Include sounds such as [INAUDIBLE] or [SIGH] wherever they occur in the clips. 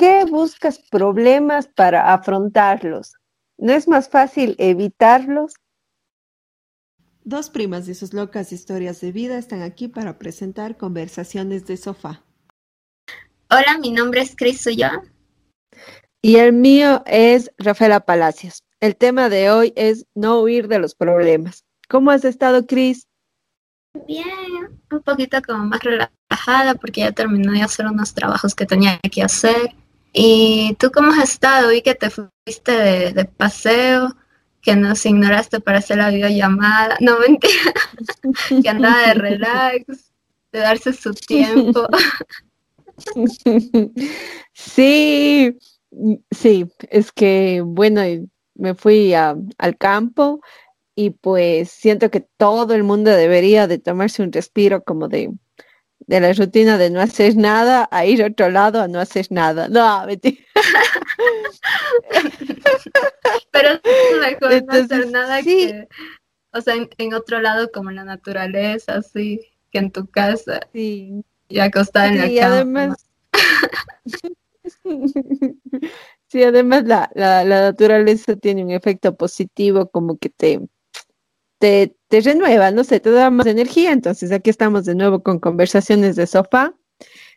qué buscas problemas para afrontarlos? ¿No es más fácil evitarlos? Dos primas y sus locas historias de vida están aquí para presentar conversaciones de sofá. Hola, mi nombre es Cris Suyo. Y el mío es Rafaela Palacios. El tema de hoy es no huir de los problemas. ¿Cómo has estado, Cris? Bien, un poquito como más relajada porque ya terminé de hacer unos trabajos que tenía que hacer. ¿Y tú cómo has estado? Vi que te fuiste de, paseo que nos ignoraste para hacer la videollamada. No, mentira. [LAUGHS] que andaba de relax, de darse su tiempo. sí, sí, es que, bueno, me fui al campo y pues siento que todo el mundo debería de tomarse un respiro como de, de la rutina de no hacer nada a ir a otro lado a no hacer nada. No, mentira. [LAUGHS] Pero es mejor no hacer nada que, o sea, en, otro lado como en la naturaleza, así, que en tu casa. Sí. Y acostada en la cama. Además... [LAUGHS] sí, además la, la, la naturaleza tiene un efecto positivo como que te, te, te, renueva, no sé, te da más energía. Entonces aquí estamos de nuevo con conversaciones de sofá,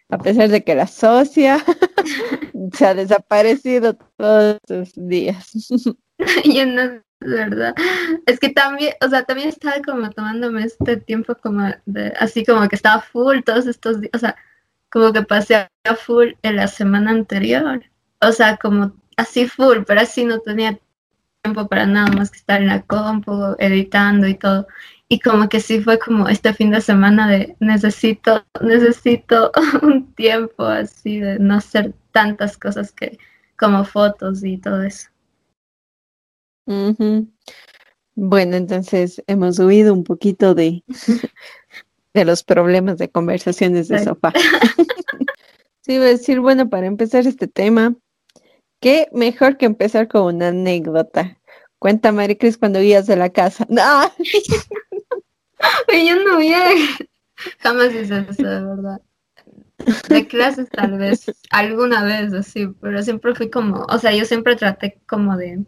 a pesar de que la socia [LAUGHS] se ha desaparecido todos los días. [LAUGHS] [LAUGHS] Yo no, verdad. Es que también, o sea, también estaba como tomándome este tiempo como de, así como que estaba full todos estos días, o sea, como que pasé a full en la semana anterior. O sea, como así full, pero así no tenía tiempo para nada más que estar en la compu, editando y todo. Y como que sí fue como este fin de semana de necesito, necesito [LAUGHS] un tiempo así de no hacer tantas cosas que como fotos y todo eso. Bueno, entonces hemos huido un poquito de, [LAUGHS] de los problemas de conversaciones de sofá. [LAUGHS] sí, voy a decir, bueno, para empezar este tema, qué mejor que empezar con una anécdota. Cuenta, Maricris, cuando guías de la casa. [LAUGHS] ¡No! yo no vi, jamás hice eso, de verdad. De clases tal vez, alguna vez así, pero siempre fui como, o sea, yo siempre traté como de,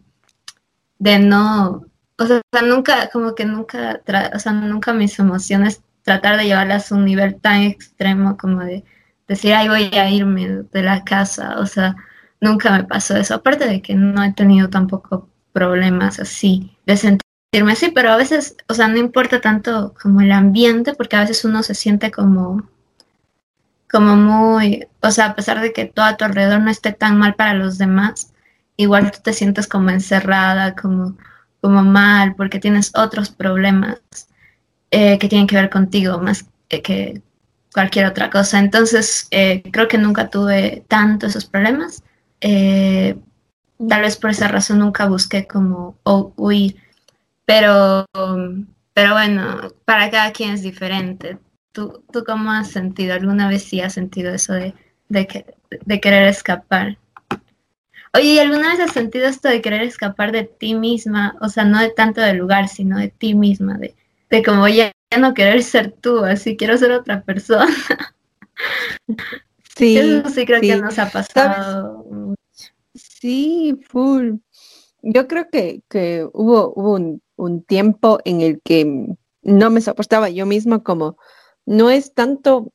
de no, o sea, nunca, como que nunca, o sea, nunca mis emociones tratar de llevarlas a un nivel tan extremo como de decir, ay, voy a irme de la casa, o sea, nunca me pasó eso, aparte de que no he tenido tampoco problemas así de sentirme así, pero a veces, o sea, no importa tanto como el ambiente, porque a veces uno se siente como, como muy, o sea, a pesar de que todo a tu alrededor no esté tan mal para los demás, igual tú te sientes como encerrada, como, como mal, porque tienes otros problemas eh, que tienen que ver contigo más que, cualquier otra cosa. Entonces, eh, creo que nunca tuve tanto esos problemas. Eh, tal vez por esa razón nunca busqué como huir. Pero, pero bueno, para cada quien es diferente. ¿Tú, ¿Tú cómo has sentido? ¿Alguna vez sí has sentido eso de, de, de querer escapar? Oye, ¿alguna vez has sentido esto de querer escapar de ti misma? O sea, no de tanto del lugar, sino de ti misma, de, de como ya, no querer ser tú, así quiero ser otra persona. Sí. Eso sí creo que nos ha pasado. Sí, full. Yo creo que, que hubo, un, un, tiempo en el que no me soportaba yo misma como, no es tanto,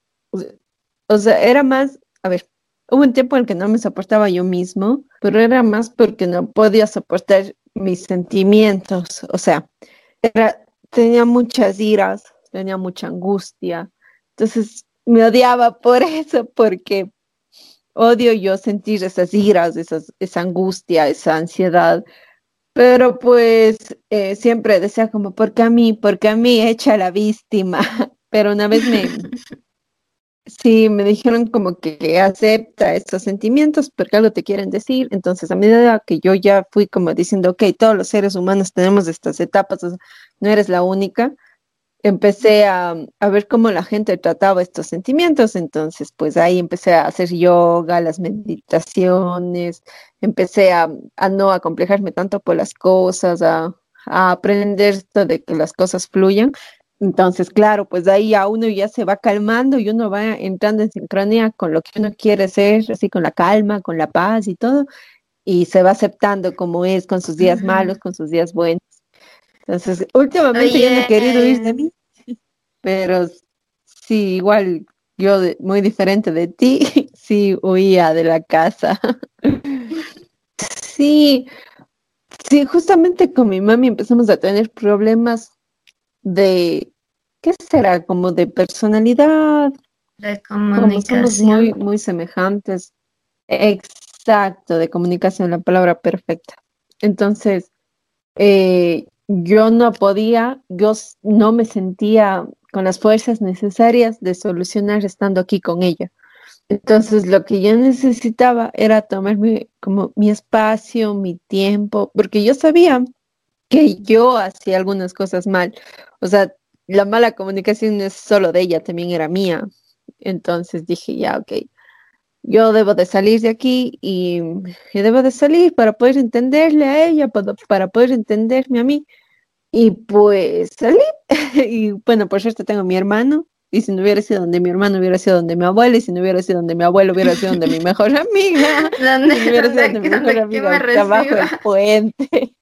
o sea, era más, a ver, hubo un tiempo en el que no me soportaba yo mismo, pero era más porque no podía soportar mis sentimientos, o sea, tenía muchas iras, tenía mucha angustia. Entonces me odiaba por [LAUGHS] eso, porque odio yo sentir esas iras, esas, esa angustia, esa ansiedad. Pero pues eh, siempre decía como, porque a mí, porque a mí echa la víctima. [LAUGHS] Pero una vez me, [LAUGHS] sí, me dijeron como que acepta estos sentimientos porque algo te quieren decir. Entonces, a medida que yo ya fui como diciendo, ok, todos los seres humanos tenemos estas etapas, no eres la única, empecé a, ver cómo la gente trataba estos sentimientos. Entonces, pues ahí empecé a hacer yoga, las meditaciones, empecé a, no acomplejarme tanto por las cosas, a, a aprender esto de que las cosas fluyan. Entonces, claro, pues ahí a uno ya se va calmando y uno va entrando en sincronía con lo que uno quiere ser, así con la calma, con la paz y todo, y se va aceptando como es, con sus días malos, con sus días buenos. Entonces, últimamente yo no he querido ir de mí, pero sí, igual yo muy diferente de ti, [LAUGHS] sí huía de la casa. [LAUGHS] sí, sí, justamente con mi mami empezamos a tener problemas de, ¿qué será? Como de personalidad. De comunicación. somos muy, muy semejantes. Exacto, de comunicación, la palabra perfecta. Entonces, eh, yo no podía, yo no me sentía con las fuerzas necesarias de solucionar estando aquí con ella. Entonces, lo que yo necesitaba era tomarme como mi espacio, mi tiempo, porque yo sabía que yo hacía algunas cosas mal. O sea, la mala comunicación no es solo de ella, también era mía. Entonces dije, ya, ok, yo debo de salir de aquí y, debo de salir para poder entenderle a ella, para, para poder entenderme a mí. Y pues salí. [LAUGHS] y bueno, por cierto, tengo mi hermano. Y si no hubiera sido donde mi hermano, hubiera sido donde mi abuela. Y si no hubiera sido donde mi abuelo, hubiera sido donde mi mejor amiga. [LAUGHS] [LAUGHS] ¿Dónde, si no hubiera sido donde mi mejor amiga, abajo del puente.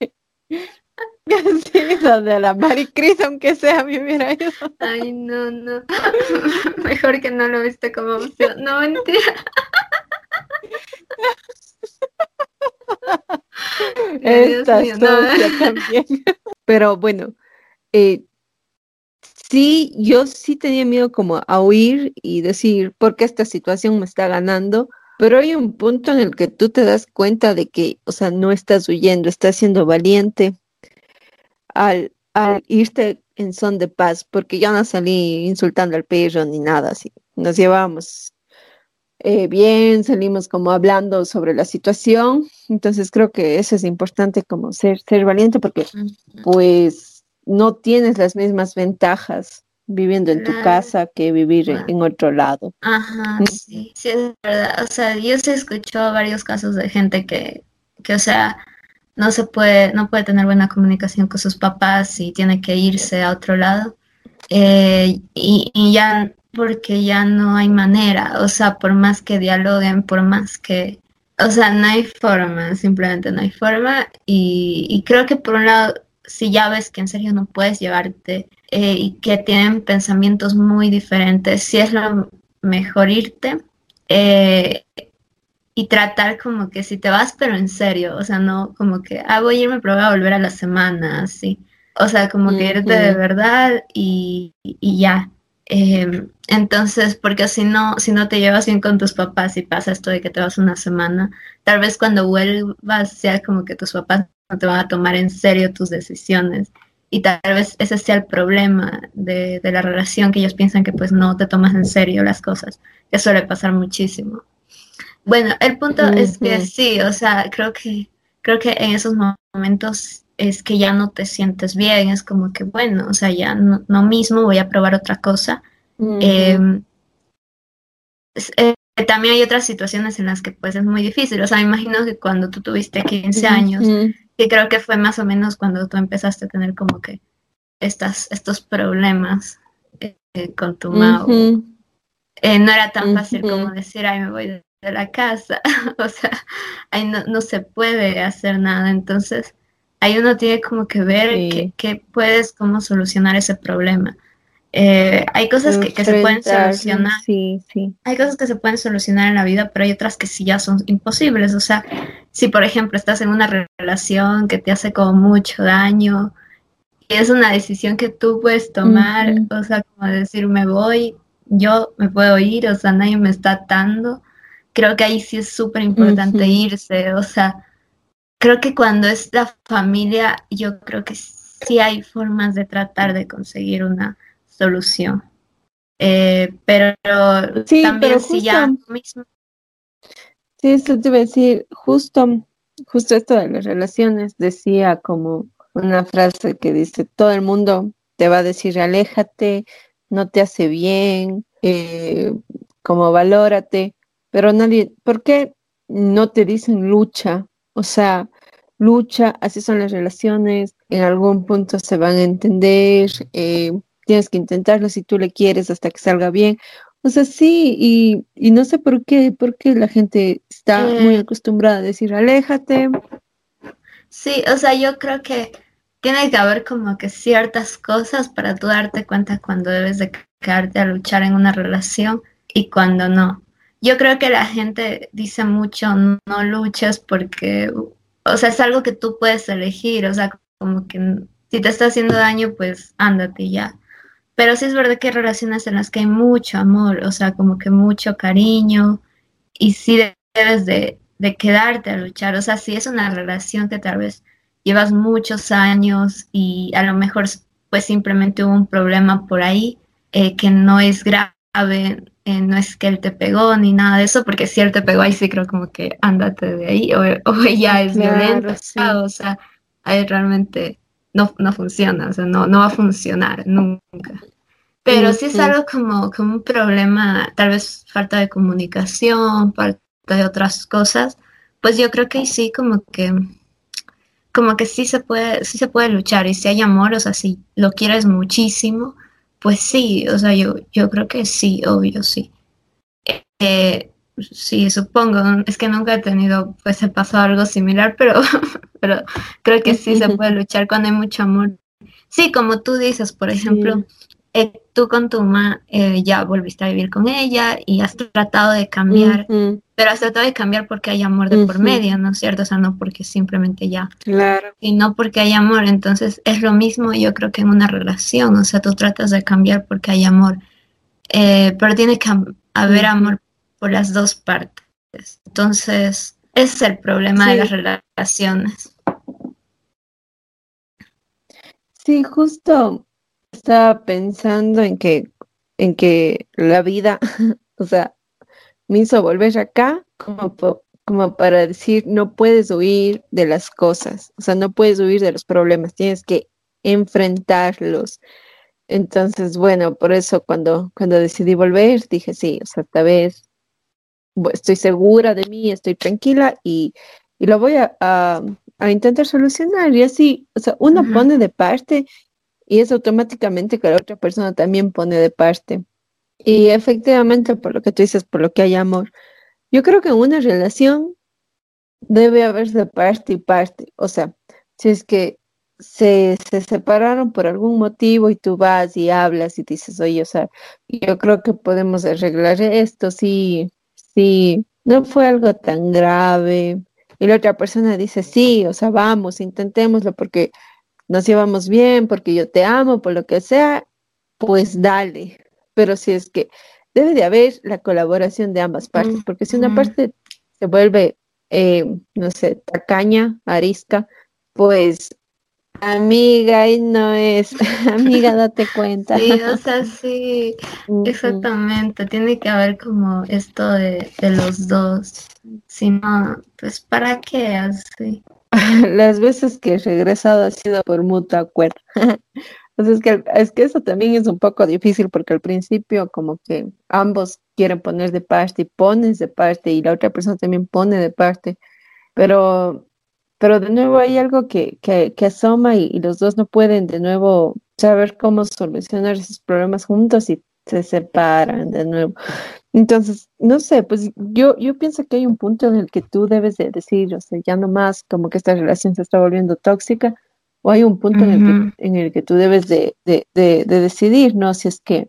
Sí, donde la Maricris, aunque sea, me hubiera ido. Ay, no, no. Mejor que no lo viste como opción. No, mentira. [LAUGHS] Esta mío, [LAUGHS] también. Pero bueno, eh, sí, yo sí tenía miedo como a huir y decir, ¿por qué esta situación me está ganando? Pero hay un punto en el que tú te das cuenta de que, o sea, no estás huyendo, estás siendo valiente al, al irte en son de paz, porque yo no salí insultando al perro ni nada así. Nos llevábamos eh, bien, salimos como hablando sobre la situación. Entonces creo que eso es importante como ser, ser valiente porque pues no tienes las mismas ventajas viviendo en tu casa que vivir en, otro lado. Ajá, sí, sí, es verdad. O sea, yo se escuchó varios casos de gente que, que, o sea, no se puede, no puede tener buena comunicación con sus papás y tiene que irse a otro lado. Eh, y, y, ya porque ya no hay manera, o sea, por más que dialoguen, por más que, o sea, no hay forma, simplemente no hay forma. Y, creo que por un lado, si ya ves que en serio no puedes llevarte eh, y que tienen pensamientos muy diferentes, si es lo mejor irte eh, y tratar como que si te vas, pero en serio, o sea, no como que, ah, voy a irme, pero voy a volver a la semana, así. O sea, como que irte de verdad y, y ya. Em, entonces, porque si no, si no te llevas bien con tus papás y pasa esto de que te vas una semana, tal vez cuando vuelvas sea como que tus papás no te van a tomar en serio tus decisiones. Y tal vez ese sea el problema de, la relación, que ellos piensan que pues no te tomas en serio las cosas, que suele pasar muchísimo. Bueno, el punto es que sí, o sea, creo que, creo que en esos momentos es que ya no te sientes bien, es como que, bueno, o sea, ya no, mismo, voy a probar otra cosa. Em, eh, también hay otras situaciones en las que pues es muy difícil, o sea, me imagino que cuando tú tuviste 15 años, que creo que fue más o menos cuando tú empezaste a tener como que estas, estos problemas eh, con tu mamá, eh, no era tan fácil como decir, ay, me voy de, la casa, [LAUGHS] o sea, ahí no, no se puede hacer nada, entonces ahí uno tiene como que ver qué, puedes, cómo solucionar ese problema. Eh, hay cosas que, se pueden solucionar. Sí, sí. Hay cosas que se pueden solucionar en la vida, pero hay otras que sí ya son imposibles. O sea, si por ejemplo estás en una relación que te hace como mucho daño, y es una decisión que tú puedes tomar, o sea, como decir, me voy, yo me puedo ir, o sea, nadie me está atando. Creo que ahí sí es súper importante irse, o sea, creo que cuando es la familia, yo creo que sí hay formas de tratar de conseguir una solución. Eh, pero sí, también si ya mismo. Sí, eso te iba a decir, justo, justo esto de las relaciones, decía como una frase que dice, todo el mundo te va a decir, aléjate, no te hace bien, eh, como valórate, pero nadie, ¿por qué no te dicen lucha? O sea, lucha, así son las relaciones, en algún punto se van a entender, eh, tienes que intentarlo si tú le quieres hasta que salga bien. O sea, sí, y, y no sé por qué, porque la gente está muy Eh. acostumbrada a decir, aléjate. Sí, o sea, yo creo que tiene que haber como que ciertas cosas para tú darte cuenta cuando debes de quedarte a luchar en una relación y cuando no. Yo creo que la gente dice mucho no, no luches porque, o sea, es algo que tú puedes elegir, o sea, como que si te está haciendo daño, pues ándate ya. Pero sí es verdad que hay relaciones en las que hay mucho amor, o sea, como que mucho cariño y sí debes de, de quedarte a luchar, o sea, si es una relación que tal vez llevas muchos años y a lo mejor pues simplemente hubo un problema por ahí eh, que no es grave, eh, no es que él te pegó ni nada de eso, porque si él te pegó ahí sí creo como que ándate de ahí o, o [LAUGHS] ella es Claro, violenta, sí. o sea, ahí realmente no, no funciona, o sea, no, no va a funcionar nunca. Pero sí es algo como, como un problema, tal vez falta de comunicación, falta de otras cosas, pues yo creo que ahí sí como que como que sí se puede, sí se puede luchar y si hay amor, o sea, si lo quieres muchísimo, pues sí, o sea, yo, yo creo que sí, obvio, sí. Eh, sí, supongo, es que nunca he tenido, pues he pasado algo similar, pero, [LAUGHS] pero creo que sí se puede [LAUGHS] luchar cuando hay mucho amor. Sí, como tú dices, por ejemplo, eh, tú con tu mamá eh, ya volviste a vivir con ella y has tratado de cambiar, pero has tratado de cambiar porque hay amor de por medio, ¿no es cierto? O sea, no porque simplemente ya Claro. y no porque hay amor. Entonces es lo mismo yo creo que en una relación, o sea, tú tratas de cambiar porque hay amor, Eh, pero tiene que haber amor por las dos partes. Entonces, ese es el problema de las relaciones. Sí, justo estaba pensando en que, en que la vida, [LAUGHS] o sea, me hizo volver acá como, como para decir, no puedes huir de las cosas, o sea, no puedes huir de los problemas, tienes que enfrentarlos. Entonces, bueno, por eso cuando, cuando decidí volver, dije, sí, o sea, esta vez estoy segura de mí, estoy tranquila y, y lo voy a, a- a intentar solucionar. Y así, o sea, uno pone de parte y es automáticamente que la otra persona también pone de parte. Y efectivamente, por lo que tú dices, por lo que hay amor, yo creo que en una relación debe haber de parte y parte. O sea, si es que se, se separaron por algún motivo y tú vas y hablas y dices, oye, o sea, yo creo que podemos arreglar esto, sí, sí, no fue algo tan grave. Y la otra persona dice, sí, o sea, vamos, intentémoslo porque nos llevamos bien, porque yo te amo, por lo que sea, pues dale. Pero si es que debe de haber la colaboración de ambas partes, porque si una parte se vuelve, eh, no sé, tacaña, arisca, pues amiga, ahí no es, [LAUGHS] amiga, date cuenta. Sí, o sea, sí, exactamente. Tiene que haber como esto de, de los dos. Si no, pues ¿para qué así? [LAUGHS] Las veces que he regresado ha sido por mutuo acuerdo. [LAUGHS] O sea, es que, es que eso también es un poco difícil porque al principio como que ambos quieren poner de parte y pones de parte y la otra persona también pone de parte, pero, pero de nuevo hay algo que, que, que asoma y, y los dos no pueden de nuevo saber cómo solucionar esos problemas juntos y se separan de nuevo. Entonces, no sé, pues yo, yo pienso que hay un punto en el que tú debes de decir, o sea, ya no más como que esta relación se está volviendo tóxica, o hay un punto en el que, en el que tú debes de, de, de, de decidir, ¿no? Si es que,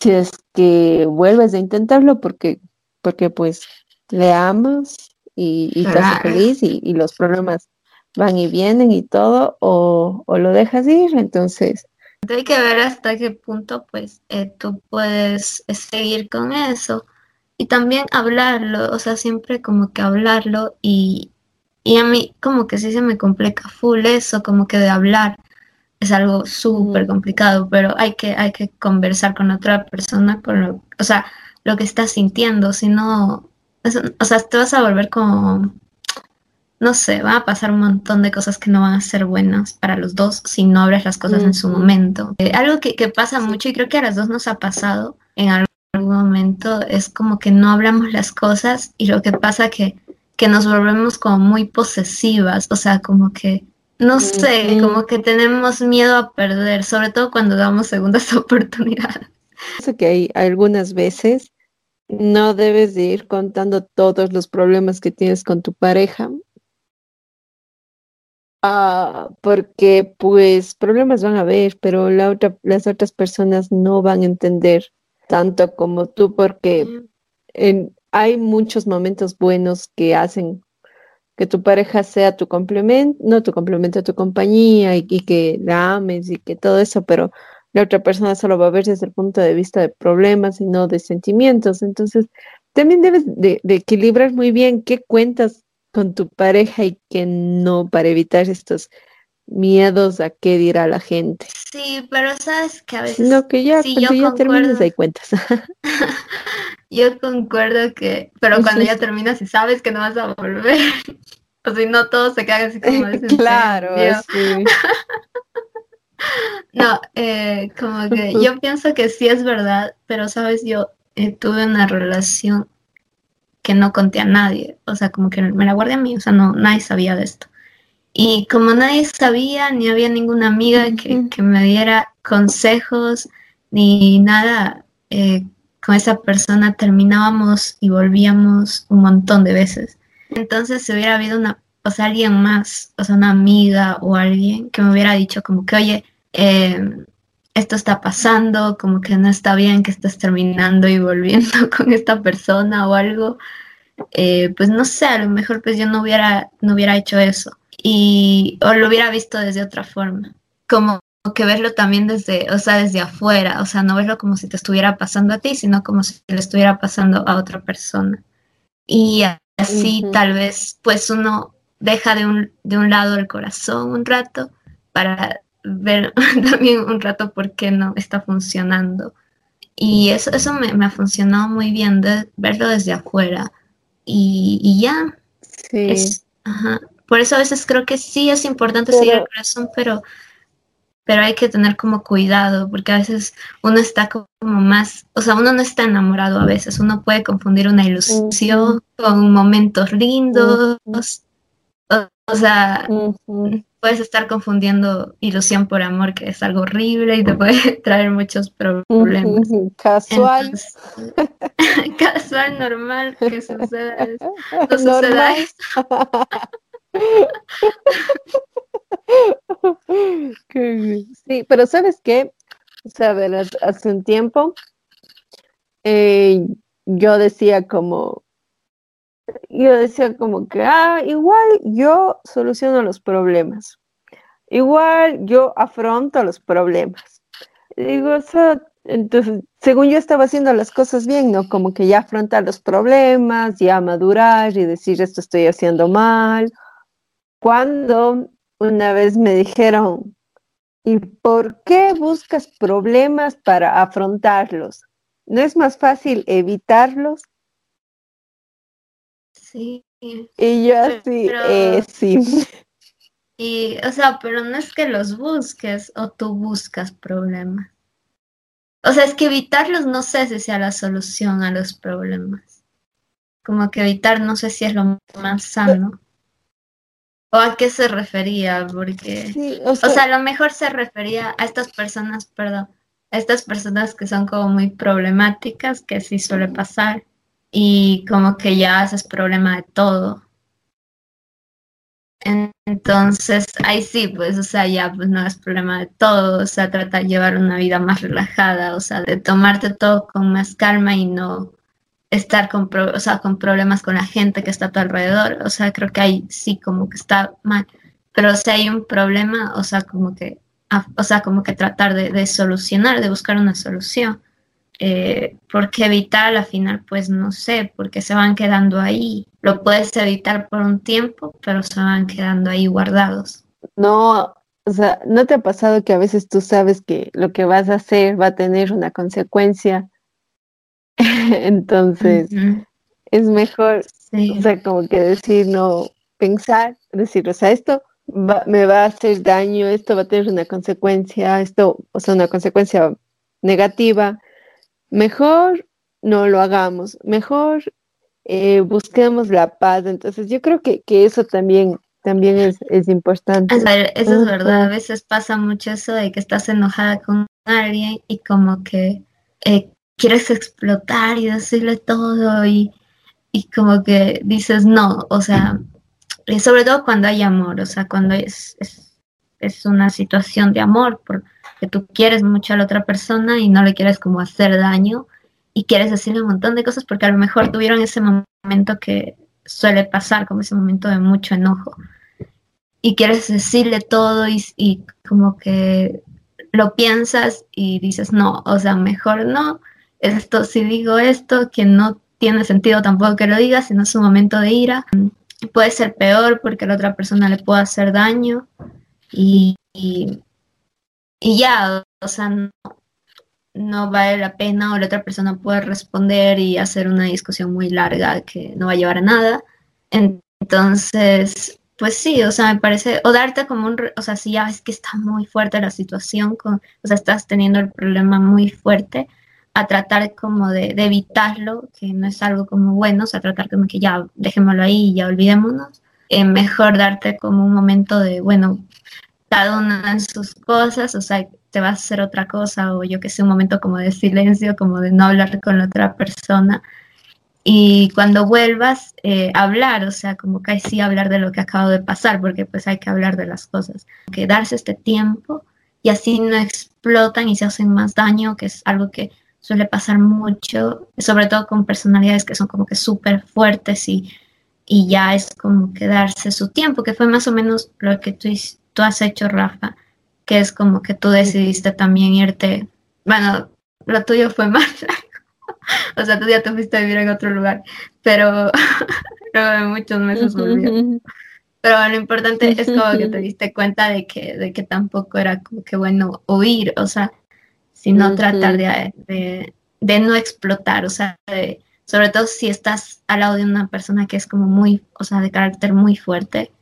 si es que vuelves a intentarlo porque, porque pues le amas y, y Claro. feliz y, y los problemas van y vienen y todo, o, o lo dejas ir, entonces, Hay que ver hasta qué punto pues eh, tú puedes eh, seguir con eso y también hablarlo, o sea, siempre como que hablarlo y, y a mí como que sí se me complica full eso, como que de hablar es algo súper complicado, pero hay que, hay que conversar con otra persona, con lo, o sea, lo que estás sintiendo, si no, es- o sea, te vas a volver como, no sé, van a pasar un montón de cosas que no van a ser buenas para los dos si no abres las cosas en su momento. Eh, algo que, que pasa mucho y creo que a las dos nos ha pasado en algún momento es como que no hablamos las cosas y lo que pasa que, que nos volvemos como muy posesivas, o sea, como que no sé, como que tenemos miedo a perder, sobre todo cuando damos segundas [LAUGHS] oportunidades. Sé que hay algunas veces no debes de ir contando todos los problemas que tienes con tu pareja. Ah, porque pues problemas van a haber, pero la otra, las otras personas no van a entender tanto como tú, porque en, hay muchos momentos buenos que hacen que tu pareja sea tu complemento, no tu complemento, tu compañía y, que la ames y que todo eso, pero la otra persona solo va a ver desde el punto de vista de problemas y no de sentimientos. Entonces, también debes de, equilibrar muy bien qué cuentas con tu pareja y qué no para evitar estos miedos a qué dirá la gente. Sí, pero sabes que a veces... No, que ya, cuando ya terminas hay cuentas. [LAUGHS] [LAUGHS] yo concuerdo que, pero cuando ya terminas y sabes que no vas a volver, o [LAUGHS] si no todo se queda así como Claro, sí. no, eh, como que yo pienso que sí es verdad, pero sabes, yo eh, tuve una relación que no conté a nadie, o sea, como que me la guardé a mí, o sea, no, nadie sabía de esto. Y como nadie sabía, ni había ninguna amiga que, que me diera consejos, ni nada, eh, con esa persona terminábamos y volvíamos un montón de veces. Entonces, si hubiera habido una, o sea, alguien más, o sea, una amiga o alguien que me hubiera dicho como que, oye, em, esto está pasando, como que no está bien que estés terminando y volviendo [LAUGHS] con esta persona o algo, eh, pues no sé, a lo mejor pues yo no hubiera, no hubiera hecho eso y o lo hubiera visto desde otra forma. Como que verlo también desde, o sea, desde afuera, o sea, no verlo como si te estuviera pasando a ti, sino como si le estuviera pasando a otra persona. Y así tal vez, pues uno deja de un, de un lado el corazón un rato para ver [LAUGHS] también un rato por qué no está funcionando. Y eso, eso me, me ha funcionado muy bien, de, verlo desde afuera. Y, y ya. Sí. Por eso a veces creo que sí es importante seguir el corazón, pero pero hay que tener como cuidado, porque a veces uno está como más, o sea, uno no está enamorado a veces, uno puede confundir una ilusión con momentos lindos, o, sea, puedes estar confundiendo ilusión por amor, que es algo horrible y te puede [LAUGHS] traer muchos problemas. Casual. [LAUGHS] casual, normal, que suceda eso. [LAUGHS] No suceda eso. Sí, pero ¿sabes qué? O sea, hace un tiempo eh, yo decía como, yo decía como que, ah, igual yo soluciono los problemas, igual yo afronto los problemas. Digo, entonces, según yo estaba haciendo las cosas bien, ¿no? Como que ya afrontar los problemas, ya madurar y decir esto estoy haciendo mal. Cuando una vez me dijeron, ¿y por qué buscas problemas para afrontarlos? ¿No es más fácil evitarlos? Sí. Y yo así, eh, sí. Y, o sea, pero no es que los busques o tú buscas problemas. O sea, es que evitarlos no sé si sea la solución a los problemas. Como que evitar no sé si es lo más sano. ¿O a qué se refería? Porque, o, sea, a lo mejor se refería a estas personas, perdón, a estas personas que son como muy problemáticas, que sí suele pasar, y como que ya haces problema de todo. Entonces, ahí sí, pues, o sea, ya pues no es problema de todo, o sea, trata de llevar una vida más relajada, o sea, de tomarte todo con más calma y no estar con, o sea, con problemas con la gente que está a tu alrededor. O sea, creo que ahí sí como que está mal. Pero si hay un problema, o sea, como que, o sea, como que tratar de, solucionar, de buscar una solución. Eh, porque evitar al final, pues no sé, porque se van quedando ahí. Lo puedes evitar por un tiempo, pero se van quedando ahí guardados. No, o sea, ¿no te ha pasado que a veces tú sabes que lo que vas a hacer va a tener una consecuencia [LAUGHS] Entonces, es mejor, o sea, como que decir, no, pensar, decir, o sea, esto me va a hacer daño, esto va a tener una consecuencia, esto, o sea, una consecuencia negativa. Mejor no lo hagamos, mejor eh, busquemos la paz. Entonces, yo creo que, que eso también también es, es importante. eso es verdad, a veces pasa mucho eso de que estás enojada con alguien y como que eh, quieres explotar y decirle todo y, y como que dices no, o sea, y sobre todo cuando hay amor, o sea, cuando es, es, es una situación de amor, porque tú quieres mucho a la otra persona y no le quieres como hacer daño y quieres decirle un montón de cosas porque a lo mejor tuvieron ese momento que suele pasar, como ese momento de mucho enojo. Y quieres decirle todo y, y como que lo piensas y dices, no, o sea, mejor no, esto, si digo esto, que no tiene sentido tampoco que lo digas, sino es un momento de ira, puede ser peor porque a la otra persona le puede hacer daño y, y, ya, o sea, no, no vale la pena o la otra persona puede responder y hacer una discusión muy larga que no va a llevar a nada. Entonces, pues sí, o sea, me parece, o darte como un, o sea, si ya ves que está muy fuerte la situación, con, o sea, estás teniendo el problema muy fuerte, a tratar como de, evitarlo, que no es algo como bueno, o sea, tratar como que ya dejémoslo ahí y ya olvidémonos. Eh, mejor darte como un momento de, bueno, cada una en sus cosas, o sea, te vas a hacer otra cosa, o yo que sé, un momento como de silencio, como de no hablar con la otra persona. Y cuando vuelvas, eh, hablar, o sea, como que sí hablar de lo que acabo de pasar, porque pues hay que hablar de las cosas. Que darse este tiempo y así no explotan y se hacen más daño, que es algo que suele pasar mucho, sobre todo con personalidades que son como que súper fuertes y, y ya es como que darse su tiempo, que fue más o menos lo que tú, tú has hecho, Rafa, que es como que tú decidiste también irte, bueno, lo tuyo fue más [LAUGHS] o sea, tú ya te fuiste a vivir en otro lugar, pero [LAUGHS] luego de muchos meses volvió. Pero lo importante es como que te diste cuenta de que, de que tampoco era como que bueno oír, o sea, sino tratar de, de, no explotar, o sea, sobre todo si estás al lado de una persona que es como muy, o sea, de carácter muy fuerte,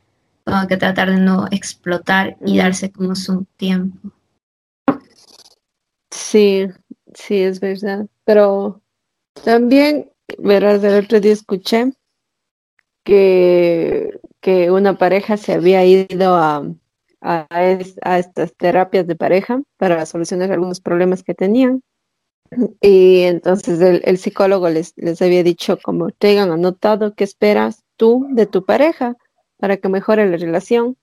como que tratar de no explotar y darse como su tiempo. Sí, sí, es verdad, pero también, verás, el otro día escuché que, que una pareja se había ido a, a, estas terapias de pareja para solucionar algunos problemas que tenían. Y entonces el, psicólogo les, les, había dicho como tengan anotado qué esperas tú de tu pareja para que mejore la relación.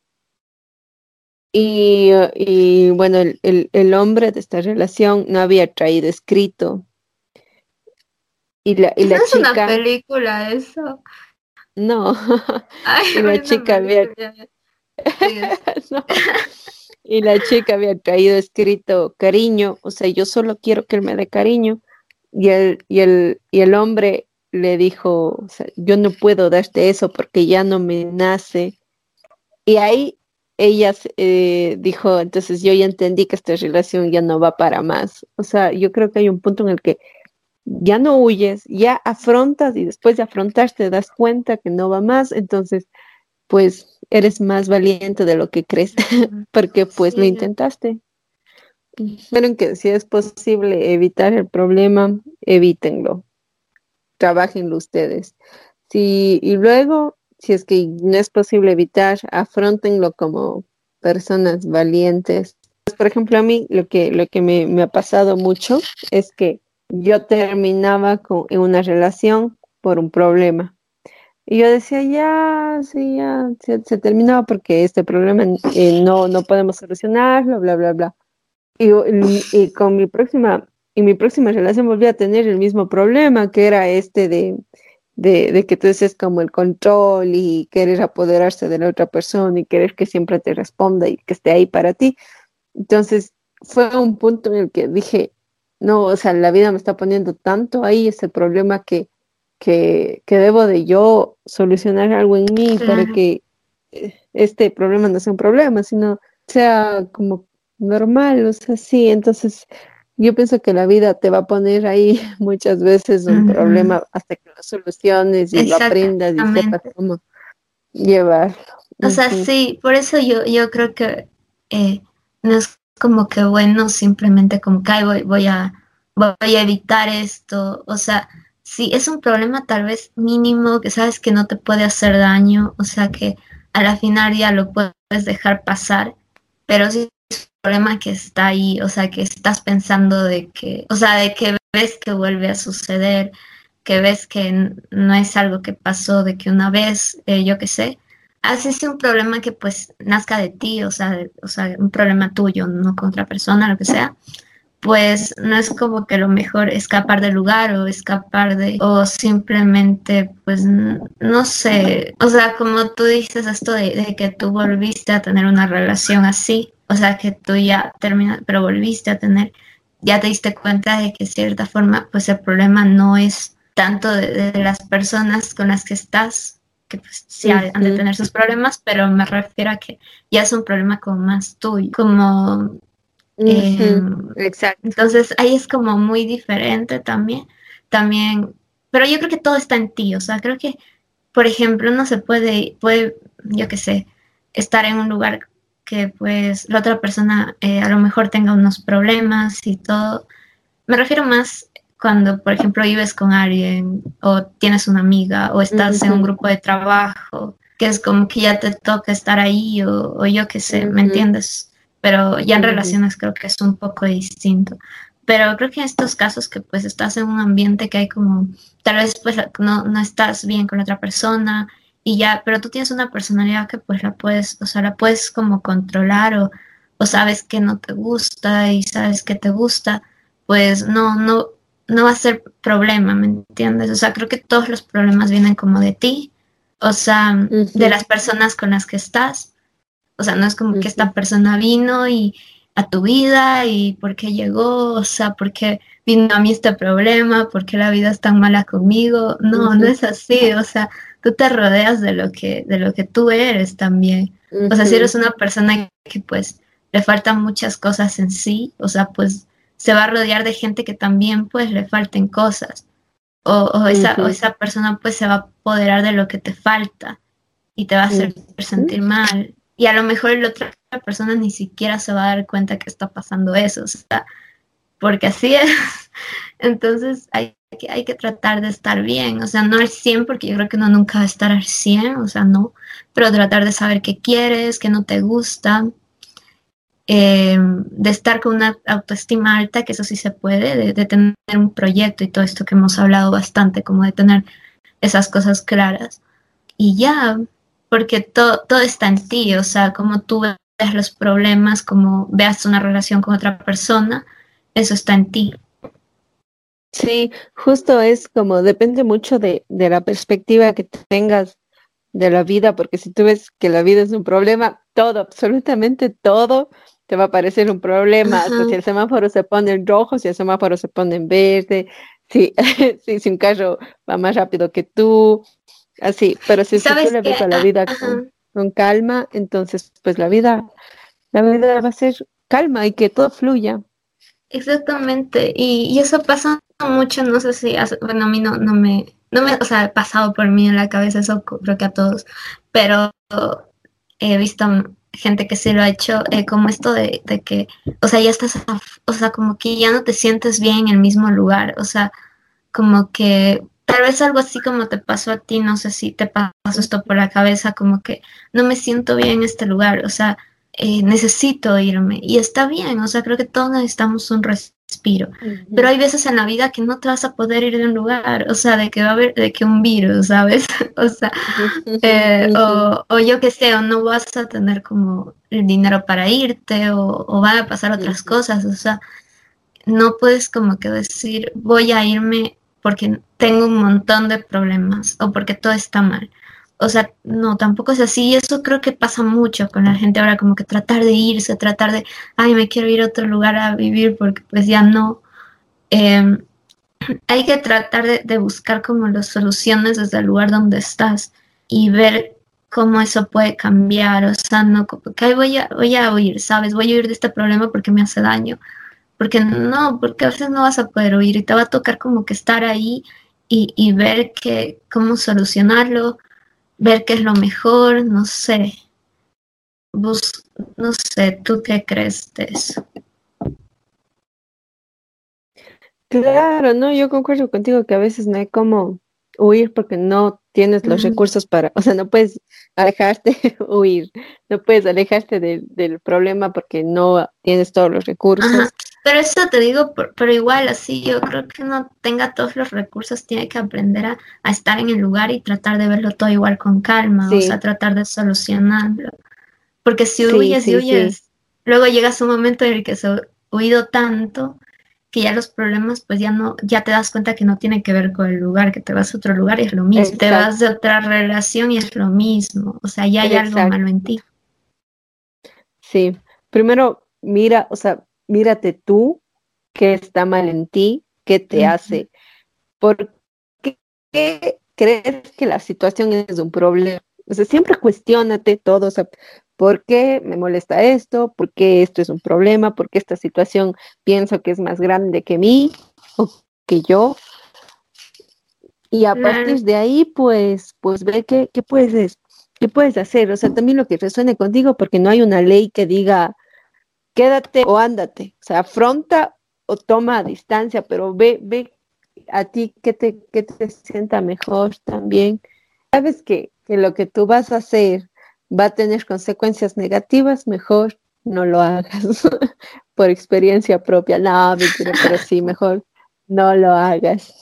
Y, y bueno, el, el, hombre de esta relación no había traído escrito. Y la, y la no chica, es una película eso. No. [LAUGHS] y la chica había, [LAUGHS] Y la chica había traído escrito cariño, o sea, yo solo quiero que él me dé cariño. Y el, y el, y el hombre le dijo, o sea, yo no puedo darte eso porque ya no me nace. Y ahí ella eh, dijo, entonces yo ya entendí que esta relación ya no va para más. O sea, yo creo que hay un punto en el que ya no huyes, ya afrontas y después de afrontar te das cuenta que no va más. Entonces, pues eres más valiente de lo que crees, [LAUGHS] porque pues lo intentaste. Pero que si es posible evitar el problema, evítenlo. Trabajenlo ustedes. Y luego, si es que no es posible evitar, afrontenlo como personas valientes. Pues, por ejemplo, a mí lo que, lo que me, ha pasado mucho es que yo terminaba con, en una relación por un problema y yo decía, ya, sí, ya, se, terminó porque este problema eh, no, no podemos solucionarlo, bla, bla, bla. Y, con mi próxima, y mi próxima relación volví a tener el mismo problema, que era este de, de, de que tú dices como el control y querer apoderarse de la otra persona y querer que siempre te responda y que esté ahí para ti. Entonces fue un punto en el que dije, no, o sea, la vida me está poniendo tanto ahí ese problema que que, debo de yo solucionar algo en mí para que eh, este problema no sea un problema, sino sea como normal, o sea, sí, entonces yo pienso que la vida te va a poner ahí [LAUGHS] muchas veces un problema hasta que lo soluciones y lo aprendas y sepas cómo llevarlo. O sea, sí, por eso yo, yo creo que eh, no es como que bueno simplemente como que voy, voy, a, voy a evitar esto, o sea, si es un problema tal vez mínimo, que sabes que no te puede hacer daño, o sea que a la final ya lo puedes dejar pasar, pero un problema que está ahí, o sea, que estás pensando de que, o sea, de que ves que vuelve a suceder, que ves que no es algo que pasó de que una vez, eh, yo qué sé, así es un problema que pues nazca de ti, o sea, o sea, un problema tuyo, no con otra persona, lo que sea, pues no es como que lo mejor escapar del lugar o escapar de, o simplemente, pues no sé, o sea, como tú dices esto de, de que tú volviste a tener una relación así, o sea, que tú ya terminaste, pero volviste a tener, ya te diste cuenta de que de cierta forma, pues el problema no es tanto de, las personas con las que estás, que pues sí han de tener sus problemas, pero me refiero a que ya es un problema como más tuyo, como... Em, Exacto. Entonces ahí es como muy diferente también, también, pero yo creo que todo está en ti, o sea, creo que, por ejemplo, no se puede, puede, yo qué sé, estar en un lugar que pues la otra persona eh, a lo mejor tenga unos problemas y todo. Me refiero más cuando, por ejemplo, vives con alguien o tienes una amiga o estás en un grupo de trabajo, que es como que ya te toca estar ahí o, yo qué sé, ¿me entiendes? Pero ya en relaciones creo que es un poco distinto. Pero creo que en estos casos que pues estás en un ambiente que hay como, tal vez pues no, no estás bien con otra persona y ya, pero tú tienes una personalidad que pues la puedes, o sea, la puedes como controlar o, o sabes que no te gusta y sabes que te gusta, pues no, no, no va a ser problema, ¿me entiendes? O sea, creo que todos los problemas vienen como de ti, o sea, de las personas con las que estás. O sea, no es como que esta persona vino y a tu vida y por qué llegó, o sea, por qué vino a mí este problema, por qué la vida es tan mala conmigo. No, no es así, o sea, tú te rodeas de lo que, de lo que tú eres también. O sea, si eres una persona que pues le faltan muchas cosas en sí, o sea, pues se va a rodear de gente que también pues le falten cosas. O, esa, esa persona pues se va a apoderar de lo que te falta y te va a hacer sentir mal. Y a lo mejor la otra persona ni siquiera se va a dar cuenta que está pasando eso, o sea, porque así es. [LAUGHS] Entonces hay que, hay que tratar de estar bien, o sea, no al 100 porque yo creo que uno nunca va a estar al 100, o sea, no, pero tratar de saber qué quieres, qué no te gusta, eh, de estar con una autoestima alta, que eso sí se puede, de, tener un proyecto y todo esto que hemos hablado bastante, como de tener esas cosas claras. Y ya, porque todo, todo está en ti, o sea, como tú ves los problemas, como veas una relación con otra persona, eso está en ti. Sí, justo es como depende mucho de, de la perspectiva que tengas de la vida, porque si tú ves que la vida es un problema, todo, absolutamente todo te va a parecer un problema. si el semáforo se pone en rojo, si el semáforo se pone en verde, si, [LAUGHS] si, un carro va más rápido que tú, así. Pero si, tú le ves a la vida con, calma, entonces pues la vida, la vida va a ser calma y que todo fluya. Exactamente, y, eso pasa mucho, no sé si, bueno, a mí no, no me, no me, o sea, ha pasado por mí en la cabeza eso, creo que a todos, pero he visto gente que se lo ha hecho, eh, como esto de, que, o sea, ya estás, o sea, como que ya no te sientes bien en el mismo lugar, o sea, como que tal vez algo así como te pasó a ti, no sé si te pasó esto por la cabeza, como que no me siento bien en este lugar, o sea, eh, necesito irme y está bien, o sea, creo que todos necesitamos un respiro, pero hay veces en la vida que no te vas a poder ir de un lugar, o sea, de que va a haber, de que un virus, ¿sabes? [LAUGHS] o sea, eh, o, o, yo qué sé, o no vas a tener como el dinero para irte, o, o van a pasar otras cosas, o sea, no puedes como que decir, voy a irme porque tengo un montón de problemas o porque todo está mal o sea, no, tampoco es así. Eso creo que pasa mucho con la gente ahora, como que tratar de irse, tratar de, ay, me quiero ir a otro lugar a vivir porque pues ya no. Em, [CLEARS THROAT] hay que tratar de, buscar como las soluciones desde el lugar donde estás y ver cómo eso puede cambiar. O sea, no, que voy a, voy a huir, ¿sabes? Voy a huir de este problema porque me hace daño. Porque no, porque a veces no vas a poder huir y te va a tocar como que estar ahí y, y ver que, cómo solucionarlo ver qué es lo mejor, no sé. no sé, ¿tú qué crees de eso? Claro, no, yo concuerdo contigo que a veces no hay como huir porque no tienes los recursos para, [LAUGHS] o sea, no puedes alejarte, [LAUGHS] huir, no puedes alejarte del problema porque no tienes todos los recursos. Pero eso te digo, pero igual así, yo creo que no tenga todos los recursos, tiene que aprender a, estar en el lugar y tratar de verlo todo igual con calma, o sea, tratar de solucionarlo. Porque si huyes y huyes, luego llegas un momento en el que se ha huido tanto que ya los problemas, pues ya no, ya te das cuenta que no tiene que ver con el lugar, que te vas a otro lugar y es lo mismo, te vas de otra relación y es lo mismo, o sea, ya hay algo malo en ti. Sí, primero mira, o sea, mírate tú, qué está mal en ti, qué te hace, por qué crees que la situación es un problema. O sea, siempre cuestionate todo, o sea, ¿Por qué me molesta esto? ¿Por qué esto es un problema? ¿Por qué esta situación pienso que es más grande que mí o que yo? Y a partir de ahí, pues, pues ver qué, qué puedes, qué puedes hacer. O sea, también lo que resuene contigo, porque no hay una ley que diga quédate o ándate. O sea, afronta o toma a distancia, pero ve, ve a ti qué te, qué te sienta mejor también. Sabes que, que lo que tú vas a hacer va a tener consecuencias negativas, mejor no lo hagas [LAUGHS] por experiencia propia. No, pero sí, mejor no lo hagas.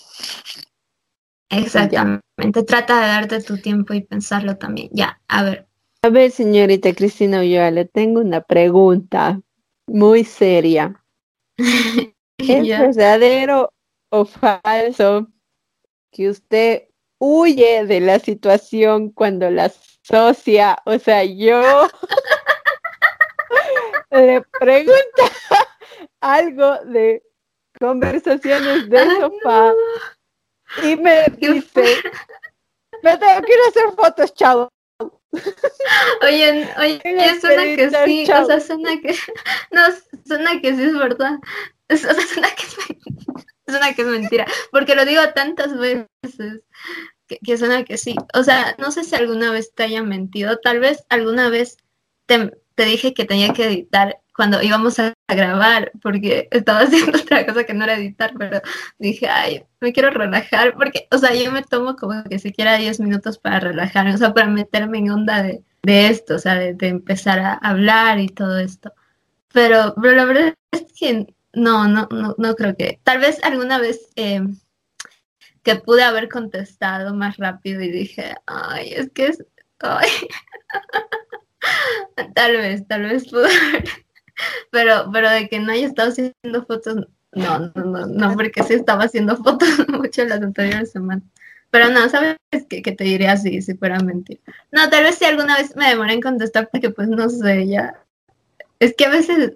Exactamente, trata de darte tu tiempo y pensarlo también. Ya, a ver. A ver, señorita Cristina yo le tengo una pregunta muy seria. [LAUGHS] ¿Es verdadero o falso que usted huye de la situación cuando las socia, o sea, yo [LAUGHS] le pregunta [LAUGHS] algo de conversaciones de sofá y me dice, me tengo a hacer fotos, chao. Oye, oye, suena que sí, o sea, suena que, [LAUGHS] no, suena que sí es verdad, o sea, suena que es, suena que es mentira, porque lo digo tantas veces, que, suena que sí. O sea, no sé si alguna vez te haya mentido, tal vez alguna vez te, dije que tenía que editar cuando íbamos a, grabar, porque estaba [LAUGHS] haciendo otra cosa que no era editar, pero dije, ay, me quiero relajar, porque, o sea, yo me tomo como que siquiera 10 minutos para relajarme, o sea, para meterme en onda de, esto, o sea, de, empezar a hablar y todo esto. Pero, pero la verdad es que no, no, no, no creo que, tal vez alguna vez... Eh, que pude haber contestado más rápido y dije, ay, es que es, [LAUGHS] tal vez, tal vez pude haber, pero, pero de que no haya estado haciendo fotos, no, no, no, no, porque sí estaba haciendo fotos [LAUGHS] mucho las anteriores semanas. Pero no, ¿sabes que, que te diría así si fuera mentira? No, tal vez si alguna vez me demoré en contestar porque pues no sé, ya. Es que a veces,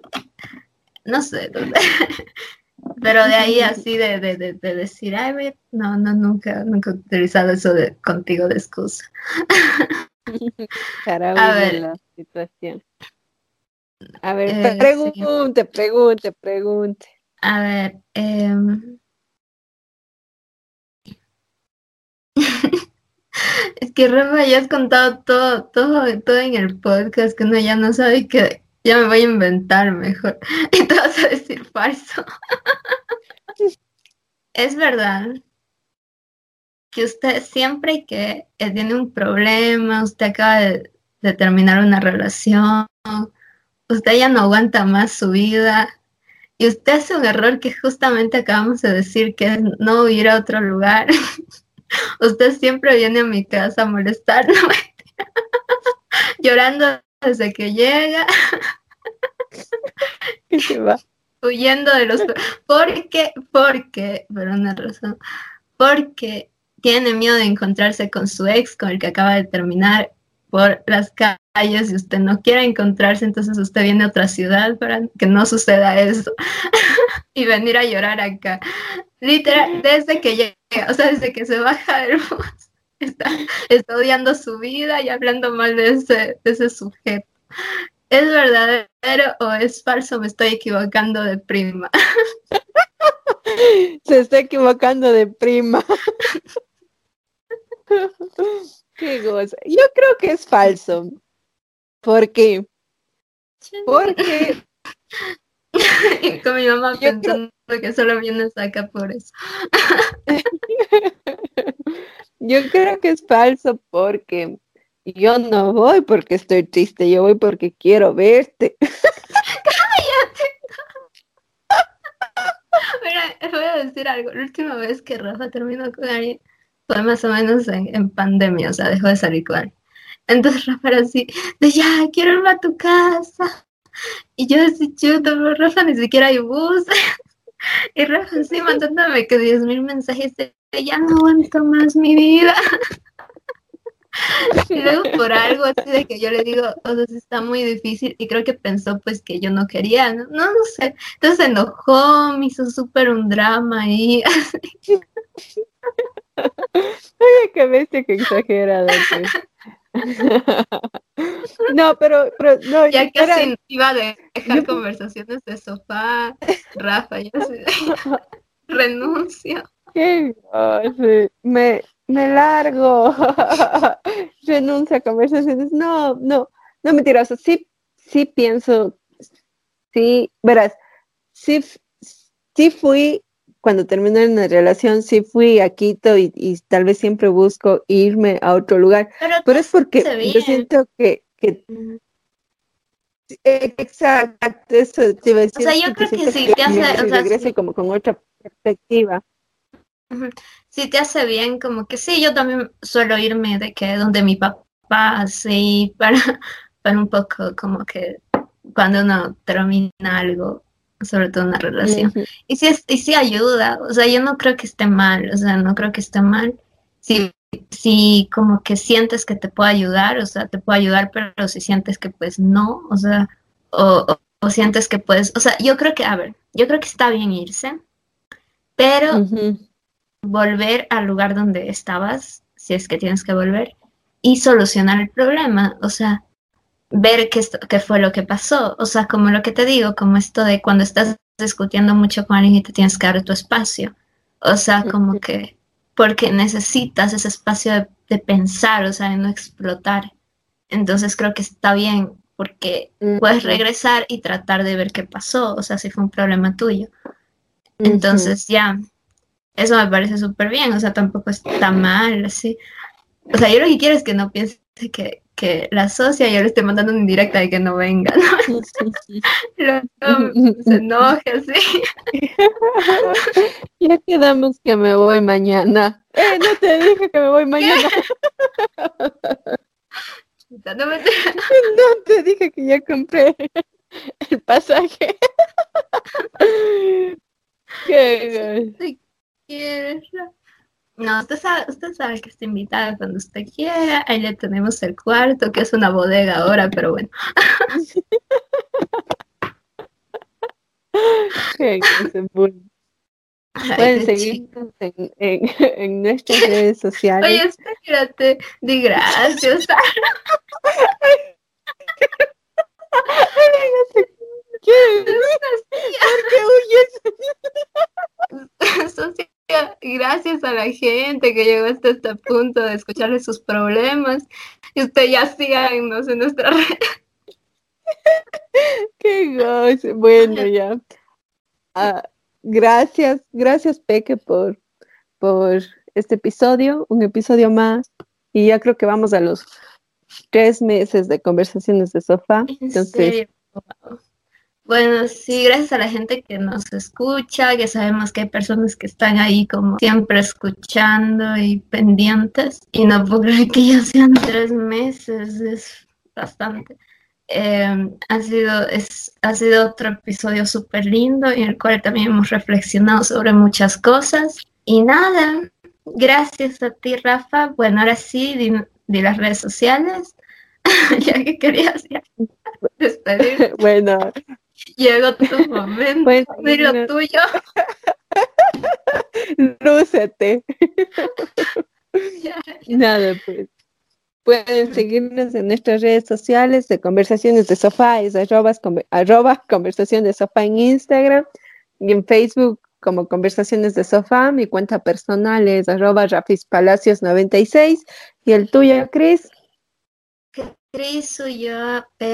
no sé, [LAUGHS] Pero de ahí así de, de, de, decir, ay, no, no, nunca, nunca he utilizado eso de contigo de excusa. [LAUGHS] a ver. la situación. A ver, eh, pregunte, pregunte, pregunte. A ver, em, [LAUGHS] es que Rafa ya has contado todo, todo, todo en el podcast, que uno ya no sabe qué, ya me voy a inventar mejor. [LAUGHS] Y te vas a decir falso. [LAUGHS] es verdad que usted siempre que tiene un problema, usted acaba de, terminar una relación, usted ya no aguanta más su vida y usted hace un error que justamente acabamos de decir que es no ir a otro lugar. [LAUGHS] usted siempre viene a mi casa a molestarme, [LAUGHS] llorando desde que llega. [LAUGHS] Huyendo de los... Porque, porque, por una razón, porque tiene miedo de encontrarse con su ex, con el que acaba de terminar por las calles y usted no quiere encontrarse, entonces usted viene a otra ciudad para que no suceda eso [LAUGHS] y venir a llorar acá. Literal, desde que llega, o sea, desde que se baja [LAUGHS] del bus, está, está odiando su vida y hablando mal de ese, de ese sujeto. ¿Es verdadero o es falso? Me estoy equivocando de prima. Se está equivocando de prima. [LAUGHS] Qué goza. Yo creo que es falso. ¿Por qué? Porque con mi mamá pensando que solo vienes acá por eso. [LAUGHS] Yo creo que es falso porque yo no voy porque estoy triste, yo voy porque quiero verte. ¡Cállate! [LAUGHS] Mira, voy a decir algo. La última vez que Rafa terminó con alguien fue más o menos en, pandemia, o sea, dejó de salir con alguien. Entonces [LAUGHS] Rafa era así, de ya, quiero irme a tu casa. Y yo decía, yo, Rafa, ni siquiera hay bus. [LAUGHS] y Rafa así mandándome que diez mil mensajes de ya no aguanto más mi vida. [LAUGHS] y luego por algo así de que yo le digo, o sea, está muy difícil y creo que pensó pues que yo no quería, no, no, sé. Entonces se enojó, me hizo súper un drama ahí. Oye, qué bestia, qué exagerada. Pues. no, pero, pero no, ya casi iba a dejar conversaciones de sofá, Rafa, ya se [LAUGHS] renuncio. me, me largo. [LAUGHS] Renuncia a conversaciones. No, no, no mentiras. Sí, sí pienso, sí, verás, sí, sí fui cuando terminé una relación, sí fui a Quito y, tal vez siempre busco irme a otro lugar, pero, es porque yo siento que, exacto, eso te iba a decir. O sea, yo creo que sí, te hace, o sea, como con otra perspectiva. Sí, te hace bien, como que sí, yo también suelo irme de que donde mi papá, así, para, [LAUGHS] para un poco como que cuando uno termina algo, sobre todo una relación. Y sí, y sí ayuda, o sea, yo no creo que esté mal, o sea, no creo que esté mal. Si, si como que sientes que te puede ayudar, o sea, te puede ayudar, pero si sientes que pues no, o sea, o, o, sientes que puedes, o sea, yo creo que, a ver, yo creo que está bien irse, pero volver al lugar donde estabas, si es que tienes que volver, y solucionar el problema, o sea, ver qué, qué fue lo que pasó. O sea, como lo que te digo, como esto de cuando estás discutiendo mucho con alguien y te tienes que dar tu espacio. O sea, como que porque necesitas ese espacio de, pensar, o sea, de no explotar. Entonces creo que está bien porque puedes regresar y tratar de ver qué pasó, o sea, si fue un problema tuyo. Entonces ya, eso me parece súper bien, o sea, tampoco está mal, así. O sea, yo lo que quiero es que no piense que, que la socia yo le estoy mandando una indirecta de que no venga, ¿no? [LAUGHS] se enoje así. [LAUGHS] ya quedamos que me voy mañana. Eh, no te dije que me voy mañana. [LAUGHS] no, me... no te dije que ya compré el pasaje. ¿Qué? quieres? No, usted sabe, usted sabe que está invitada cuando usted quiera. Ahí le tenemos el cuarto, que es una bodega ahora, pero bueno. [LAUGHS] Pueden seguirnos en, [LAUGHS] en, nuestras redes sociales. Oye, espérate, di gracias. [LAUGHS] ¿Qué? ¿Por qué huyes? Gracias a la gente que llegó hasta este punto de escucharle sus problemas. Y usted ya síganos en nuestra [LAUGHS] red. Qué. Bueno, ya. Ah, gracias, gracias Peque por, por este episodio, un episodio más. Y ya creo que vamos a los tres meses de conversaciones de sofá. Entonces, bueno, sí, gracias a la gente que nos escucha, que sabemos que hay personas que están ahí como siempre escuchando y pendientes. Y no puedo creer que ya sean tres meses, es bastante. Em, ha, sido, es, ha sido otro episodio súper lindo en el cual también hemos reflexionado sobre muchas cosas. Y nada, gracias a ti, Rafa. Bueno, ahora sí, di, las redes sociales, [LAUGHS] ya que querías [LAUGHS] despedir. bueno, Llegó tu [LAUGHS] momento. Pues, lo tuyo. Lúcete. Nada, pues. Pueden seguirnos en nuestras redes sociales de Conversaciones de Sofá, es arroba, Conversación de Sofá en Instagram y en Facebook como Conversaciones de Sofá. Mi cuenta personal es arroba Rafis Palacios 96 y el tuyo, Cris. Cris, yo